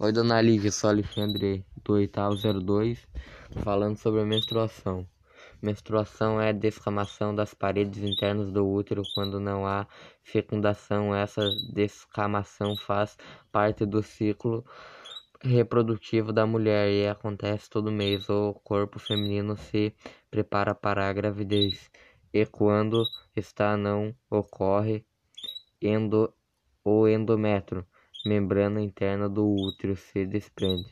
Oi, dona Lívia, sou Alexandre do oitavo 02, falando sobre a menstruação. Menstruação é a descamação das paredes internas do útero quando não há fecundação. Essa descamação faz parte do ciclo reprodutivo da mulher e acontece todo mês. O corpo feminino se prepara para a gravidez e quando está não ocorre endo, o endométrio membrana interna do útero se desprende